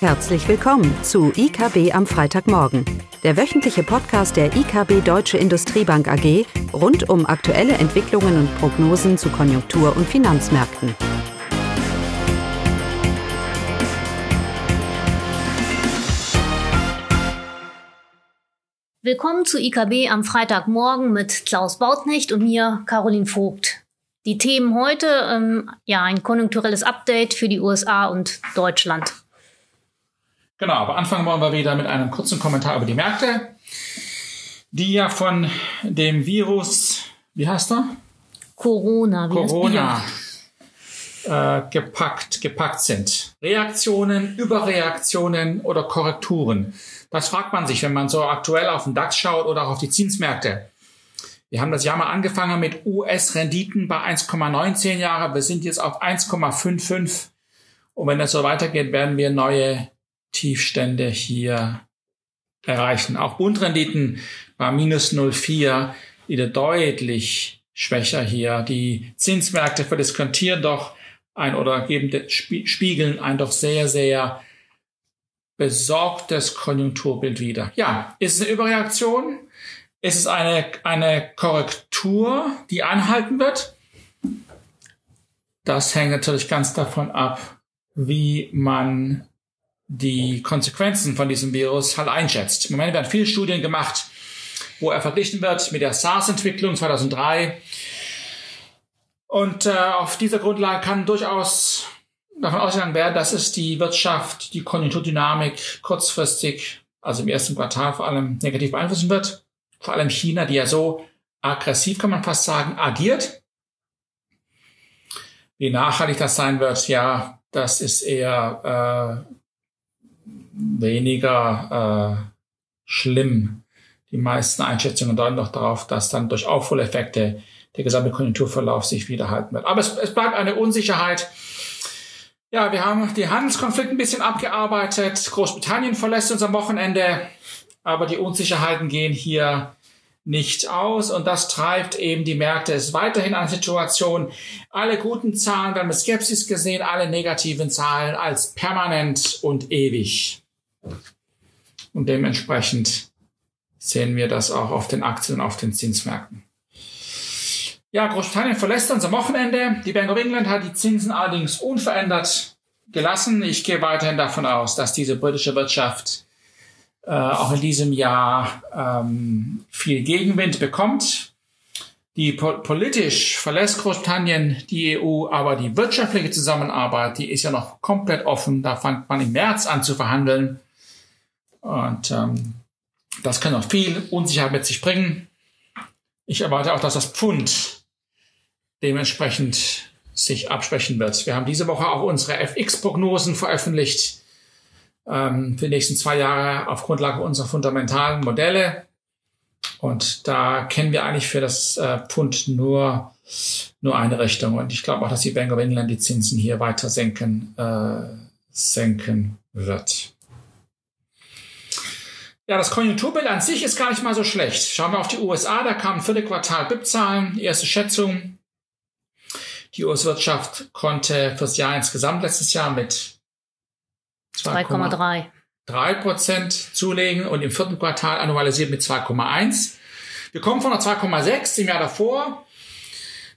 Herzlich willkommen zu IKB am Freitagmorgen, der wöchentliche Podcast der IKB Deutsche Industriebank AG rund um aktuelle Entwicklungen und Prognosen zu Konjunktur- und Finanzmärkten. Willkommen zu IKB am Freitagmorgen mit Klaus Bautnecht und mir, Caroline Vogt. Die Themen heute, ähm, ja, ein konjunkturelles Update für die USA und Deutschland. Genau, aber anfangen wollen wir wieder mit einem kurzen Kommentar über die Märkte, die ja von dem Virus, wie heißt er? Corona. Wie Corona äh, gepackt, gepackt sind. Reaktionen, Überreaktionen oder Korrekturen. Das fragt man sich, wenn man so aktuell auf den DAX schaut oder auch auf die Zinsmärkte. Wir haben das Jahr mal angefangen mit US-Renditen bei 1,19 Jahre. Wir sind jetzt auf 1,55. Und wenn das so weitergeht, werden wir neue Tiefstände hier erreichen. Auch Bundrenditen war minus 0,4, wieder deutlich schwächer hier. Die Zinsmärkte verdiskontieren doch ein oder geben, spiegeln ein doch sehr, sehr besorgtes Konjunkturbild wieder. Ja, ist es eine Überreaktion? Ist es eine, eine Korrektur, die anhalten wird? Das hängt natürlich ganz davon ab, wie man die Konsequenzen von diesem Virus halt einschätzt. Im Moment werden viele Studien gemacht, wo er verglichen wird mit der SARS-Entwicklung 2003. Und äh, auf dieser Grundlage kann durchaus davon ausgegangen werden, dass es die Wirtschaft, die Konjunkturdynamik kurzfristig, also im ersten Quartal vor allem negativ beeinflussen wird. Vor allem China, die ja so aggressiv, kann man fast sagen, agiert. Wie nachhaltig das sein wird, ja, das ist eher äh, weniger äh, schlimm. Die meisten Einschätzungen deuten doch darauf, dass dann durch Aufholeffekte der gesamte Konjunkturverlauf sich wiederhalten wird. Aber es, es bleibt eine Unsicherheit. Ja, wir haben die Handelskonflikte ein bisschen abgearbeitet. Großbritannien verlässt uns am Wochenende, aber die Unsicherheiten gehen hier nicht aus und das treibt eben die Märkte. Es ist weiterhin eine Situation. Alle guten Zahlen werden mit Skepsis gesehen, alle negativen Zahlen als permanent und ewig. Und dementsprechend sehen wir das auch auf den Aktien und auf den Zinsmärkten. Ja, Großbritannien verlässt uns am Wochenende. Die Bank of England hat die Zinsen allerdings unverändert gelassen. Ich gehe weiterhin davon aus, dass diese britische Wirtschaft äh, auch in diesem Jahr ähm, viel Gegenwind bekommt. Die po politisch verlässt Großbritannien die EU, aber die wirtschaftliche Zusammenarbeit, die ist ja noch komplett offen. Da fängt man im März an zu verhandeln. Und ähm, das kann auch viel Unsicherheit mit sich bringen. Ich erwarte auch, dass das Pfund dementsprechend sich absprechen wird. Wir haben diese Woche auch unsere FX-Prognosen veröffentlicht ähm, für die nächsten zwei Jahre auf Grundlage unserer fundamentalen Modelle. Und da kennen wir eigentlich für das äh, Pfund nur, nur eine Richtung. Und ich glaube auch, dass die Bank of England die Zinsen hier weiter senken, äh, senken wird. Ja, das Konjunkturbild an sich ist gar nicht mal so schlecht. Schauen wir auf die USA, da kamen vierte Quartal BIP-Zahlen, erste Schätzung. Die US-Wirtschaft konnte fürs Jahr insgesamt letztes Jahr mit 2,3 3 Prozent zulegen und im vierten Quartal annualisiert mit 2,1. Wir kommen von der 2,6 im Jahr davor.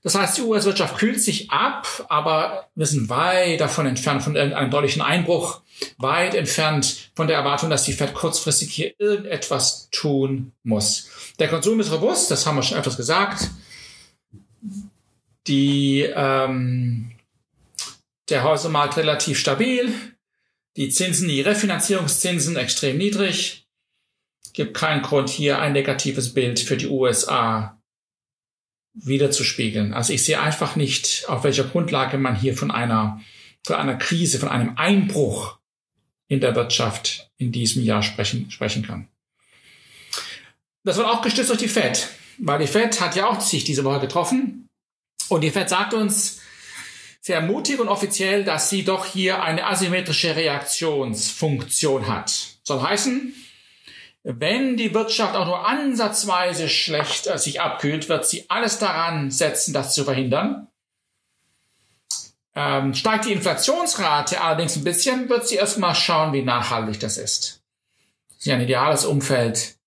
Das heißt, die US-Wirtschaft kühlt sich ab, aber wir sind weit davon entfernt von irgendeinem deutlichen Einbruch, weit entfernt von der Erwartung, dass die Fed kurzfristig hier irgendetwas tun muss. Der Konsum ist robust, das haben wir schon öfters gesagt. Die, ähm, der Häusermarkt relativ stabil, die Zinsen, die Refinanzierungszinsen extrem niedrig. Gibt keinen Grund, hier ein negatives Bild für die USA wiederzuspiegeln. Also ich sehe einfach nicht, auf welcher Grundlage man hier von einer, von einer Krise, von einem Einbruch in der Wirtschaft in diesem Jahr sprechen, sprechen kann. Das wird auch gestützt durch die Fed, weil die Fed hat ja auch sich diese Woche getroffen und die Fed sagt uns sehr mutig und offiziell, dass sie doch hier eine asymmetrische Reaktionsfunktion hat. Soll heißen, wenn die Wirtschaft auch nur ansatzweise schlecht äh, sich abkühlt, wird sie alles daran setzen, das zu verhindern. Ähm, steigt die Inflationsrate allerdings ein bisschen, wird sie erstmal schauen, wie nachhaltig das ist. Das ist ja ein ideales Umfeld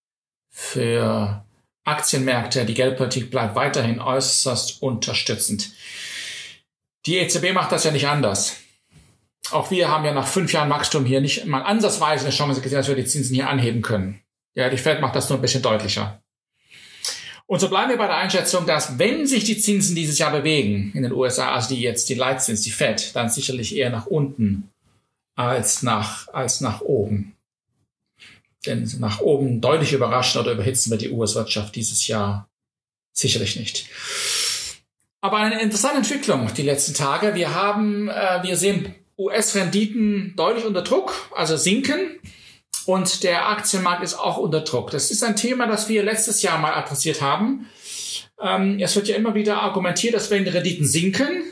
für Aktienmärkte. Die Geldpolitik bleibt weiterhin äußerst unterstützend. Die EZB macht das ja nicht anders. Auch wir haben ja nach fünf Jahren Wachstum hier nicht mal ansatzweise eine Chance gesehen, dass wir die Zinsen hier anheben können. Ja, die Fed macht das nur ein bisschen deutlicher. Und so bleiben wir bei der Einschätzung, dass wenn sich die Zinsen dieses Jahr bewegen in den USA, also die jetzt die Leitzins, die Fed, dann sicherlich eher nach unten als nach, als nach oben. Denn nach oben deutlich überraschen oder überhitzen wir die US-Wirtschaft dieses Jahr sicherlich nicht. Aber eine interessante Entwicklung die letzten Tage. Wir haben, äh, wir sehen US-Renditen deutlich unter Druck, also sinken. Und der Aktienmarkt ist auch unter Druck. Das ist ein Thema, das wir letztes Jahr mal adressiert haben. Ähm, es wird ja immer wieder argumentiert, dass wenn die Renditen sinken,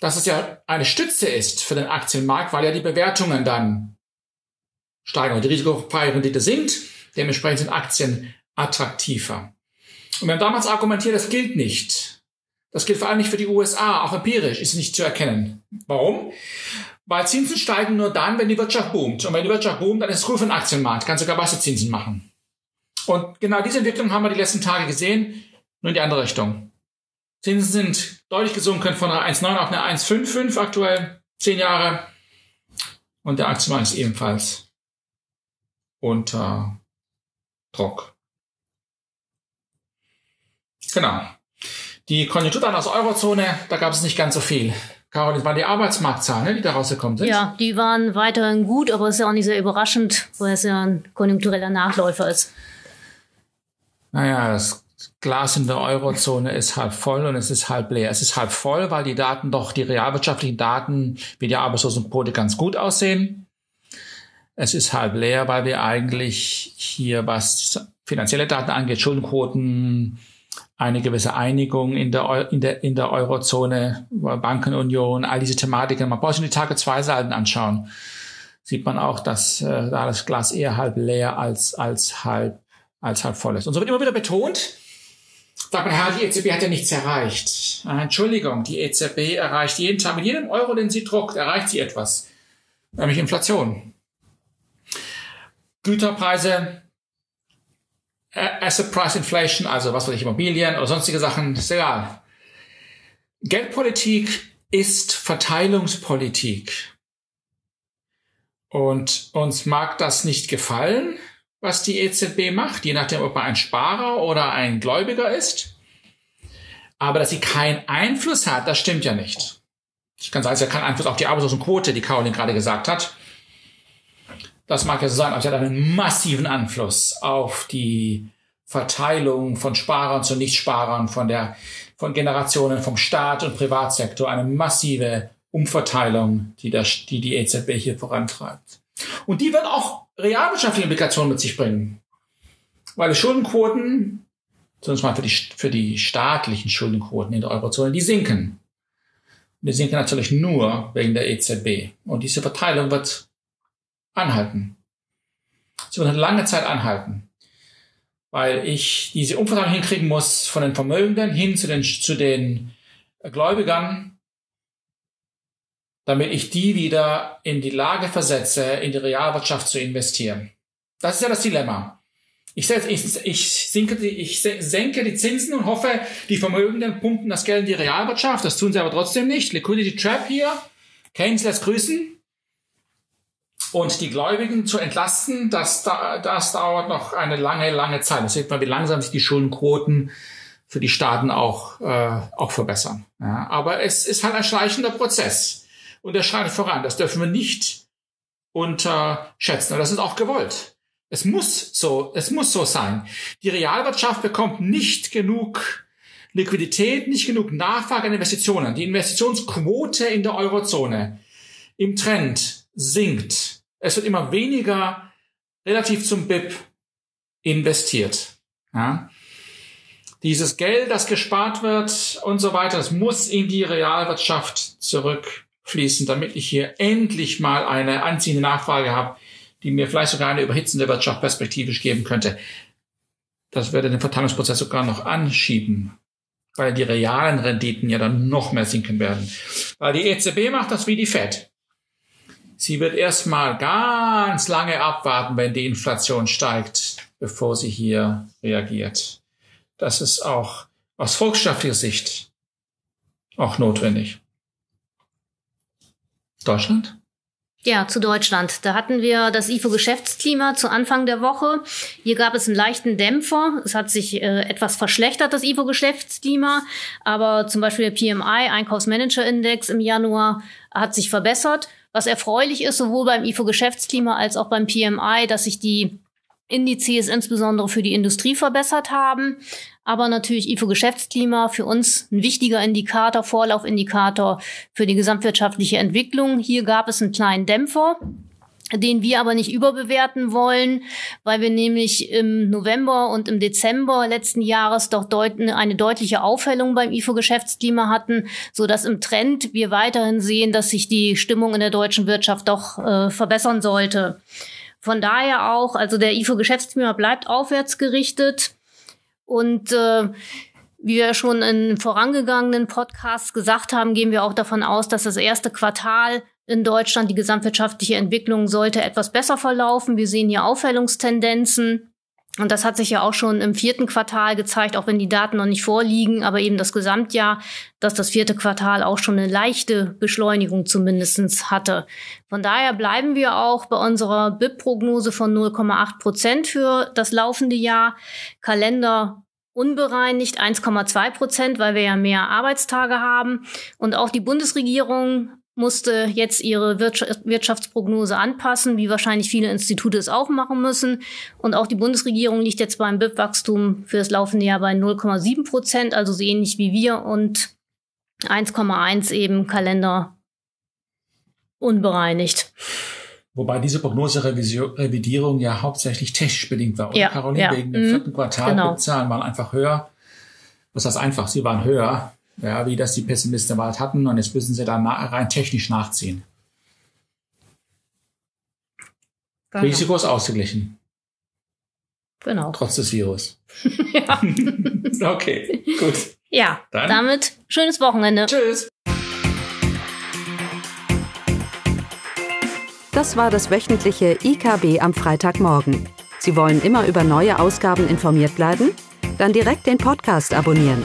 dass es ja eine Stütze ist für den Aktienmarkt, weil ja die Bewertungen dann steigen und die risikofreie Rendite sinkt. Dementsprechend sind Aktien attraktiver. Und wir haben damals argumentiert, das gilt nicht. Das gilt vor allem nicht für die USA, auch empirisch ist nicht zu erkennen. Warum? Weil Zinsen steigen nur dann, wenn die Wirtschaft boomt. Und wenn die Wirtschaft boomt, dann ist es gut für den Aktienmarkt, kann sogar Zinsen machen. Und genau diese Entwicklung haben wir die letzten Tage gesehen, nur in die andere Richtung. Zinsen sind deutlich gesunken von einer 1,9 auf eine 1,55 aktuell, zehn Jahre. Und der Aktienmarkt ist ebenfalls unter Druck. Genau. Die Konjunkturdaten aus Eurozone, da gab es nicht ganz so viel. Carol, das waren die Arbeitsmarktzahlen, ne, die da rausgekommen sind. Ja, die waren weiterhin gut, aber es ist ja auch nicht sehr überraschend, weil es ja ein konjunktureller Nachläufer ist. Naja, das Glas in der Eurozone ist halb voll und es ist halb leer. Es ist halb voll, weil die Daten doch, die realwirtschaftlichen Daten wie die Arbeitslosenquote ganz gut aussehen. Es ist halb leer, weil wir eigentlich hier, was finanzielle Daten angeht, Schuldenquoten, eine gewisse Einigung in der, in der, in der Eurozone, Bankenunion, all diese Thematiken. Man braucht sich die Tage zwei Seiten anschauen. Sieht man auch, dass äh, da das Glas eher halb leer als, als halb, als halb voll ist. Und so wird immer wieder betont, sagt man, Herr, die EZB hat ja nichts erreicht. Ah, Entschuldigung, die EZB erreicht jeden Tag, mit jedem Euro, den sie druckt, erreicht sie etwas. Nämlich Inflation. Güterpreise Asset Price Inflation, also was weiß ich, Immobilien oder sonstige Sachen, ist egal. Geldpolitik ist Verteilungspolitik. Und uns mag das nicht gefallen, was die EZB macht, je nachdem, ob man ein Sparer oder ein Gläubiger ist. Aber dass sie keinen Einfluss hat, das stimmt ja nicht. Ich kann sagen, sie hat keinen Einfluss auf die Arbeitslosenquote, die Caroline gerade gesagt hat. Das mag ja so sein, aber sie hat einen massiven Einfluss auf die Verteilung von Sparern zu Nichtsparern, von der, von Generationen vom Staat und Privatsektor, eine massive Umverteilung, die, das, die die EZB hier vorantreibt. Und die wird auch realwirtschaftliche Implikationen mit sich bringen. Weil die Schuldenquoten, zumindest mal für die, für die staatlichen Schuldenquoten in der Eurozone, die sinken. Und die sinken natürlich nur wegen der EZB. Und diese Verteilung wird anhalten. Sie wird eine lange Zeit anhalten, weil ich diese Umverteilung hinkriegen muss von den Vermögenden hin zu den, zu den Gläubigern, damit ich die wieder in die Lage versetze, in die Realwirtschaft zu investieren. Das ist ja das Dilemma. Ich, ich, ich, sinke die, ich senke die Zinsen und hoffe, die Vermögenden pumpen das Geld in die Realwirtschaft. Das tun sie aber trotzdem nicht. Liquidity Trap hier. Keynes lässt grüßen. Und die Gläubigen zu entlasten, das, das dauert noch eine lange, lange Zeit. Das sieht man, wie langsam sich die Schuldenquoten für die Staaten auch, äh, auch verbessern. Ja, aber es ist halt ein schleichender Prozess. Und er schreitet voran. Das dürfen wir nicht unterschätzen. Und das ist auch gewollt. Es muss so, es muss so sein. Die Realwirtschaft bekommt nicht genug Liquidität, nicht genug Nachfrage an Investitionen. Die Investitionsquote in der Eurozone im Trend sinkt. Es wird immer weniger relativ zum BIP investiert. Ja? Dieses Geld, das gespart wird und so weiter, das muss in die Realwirtschaft zurückfließen, damit ich hier endlich mal eine anziehende Nachfrage habe, die mir vielleicht sogar eine überhitzende Wirtschaft perspektivisch geben könnte. Das würde den Verteilungsprozess sogar noch anschieben. weil die realen Renditen ja dann noch mehr sinken werden. Weil die EZB macht das wie die Fed. Sie wird erstmal ganz lange abwarten, wenn die Inflation steigt, bevor sie hier reagiert. Das ist auch aus volkswirtschaftlicher Sicht auch notwendig. Deutschland? Ja, zu Deutschland. Da hatten wir das IFO-Geschäftsklima zu Anfang der Woche. Hier gab es einen leichten Dämpfer. Es hat sich äh, etwas verschlechtert, das IFO-Geschäftsklima. Aber zum Beispiel der PMI, Einkaufsmanager-Index im Januar, hat sich verbessert. Was erfreulich ist, sowohl beim IFO-Geschäftsklima als auch beim PMI, dass sich die Indizes insbesondere für die Industrie verbessert haben. Aber natürlich IFO-Geschäftsklima für uns ein wichtiger Indikator, Vorlaufindikator für die gesamtwirtschaftliche Entwicklung. Hier gab es einen kleinen Dämpfer den wir aber nicht überbewerten wollen, weil wir nämlich im November und im Dezember letzten Jahres doch deut eine deutliche Aufhellung beim IFO-Geschäftsklima hatten, so dass im Trend wir weiterhin sehen, dass sich die Stimmung in der deutschen Wirtschaft doch äh, verbessern sollte. Von daher auch, also der IFO-Geschäftsklima bleibt aufwärts gerichtet. Und äh, wie wir schon in vorangegangenen Podcasts gesagt haben, gehen wir auch davon aus, dass das erste Quartal in Deutschland die gesamtwirtschaftliche Entwicklung sollte etwas besser verlaufen. Wir sehen hier Aufhellungstendenzen. Und das hat sich ja auch schon im vierten Quartal gezeigt, auch wenn die Daten noch nicht vorliegen, aber eben das Gesamtjahr, dass das vierte Quartal auch schon eine leichte Beschleunigung zumindestens hatte. Von daher bleiben wir auch bei unserer BIP-Prognose von 0,8 Prozent für das laufende Jahr. Kalender unbereinigt 1,2 Prozent, weil wir ja mehr Arbeitstage haben. Und auch die Bundesregierung musste jetzt ihre Wirtschaftsprognose anpassen, wie wahrscheinlich viele Institute es auch machen müssen. Und auch die Bundesregierung liegt jetzt beim BIP-Wachstum für das laufende Jahr bei 0,7 Prozent, also so ähnlich wie wir und 1,1 eben Kalender unbereinigt. Wobei diese Prognoserevidierung ja hauptsächlich technisch bedingt war. Oder ja, Caroline, ja. wegen dem Mhm, vierten Quartal, genau. die Zahlen waren einfach höher. Was heißt einfach? Sie waren höher ja, wie das die Pessimisten erwartet hatten. Und jetzt müssen sie dann rein technisch nachziehen. Genau. Risiko ist ausgeglichen, genau. trotz des Virus. ja. okay, gut. ja, Dann? damit schönes Wochenende. Tschüss. Das war das wöchentliche IKB am Freitagmorgen. Sie wollen immer über neue Ausgaben informiert bleiben? Dann direkt den Podcast abonnieren.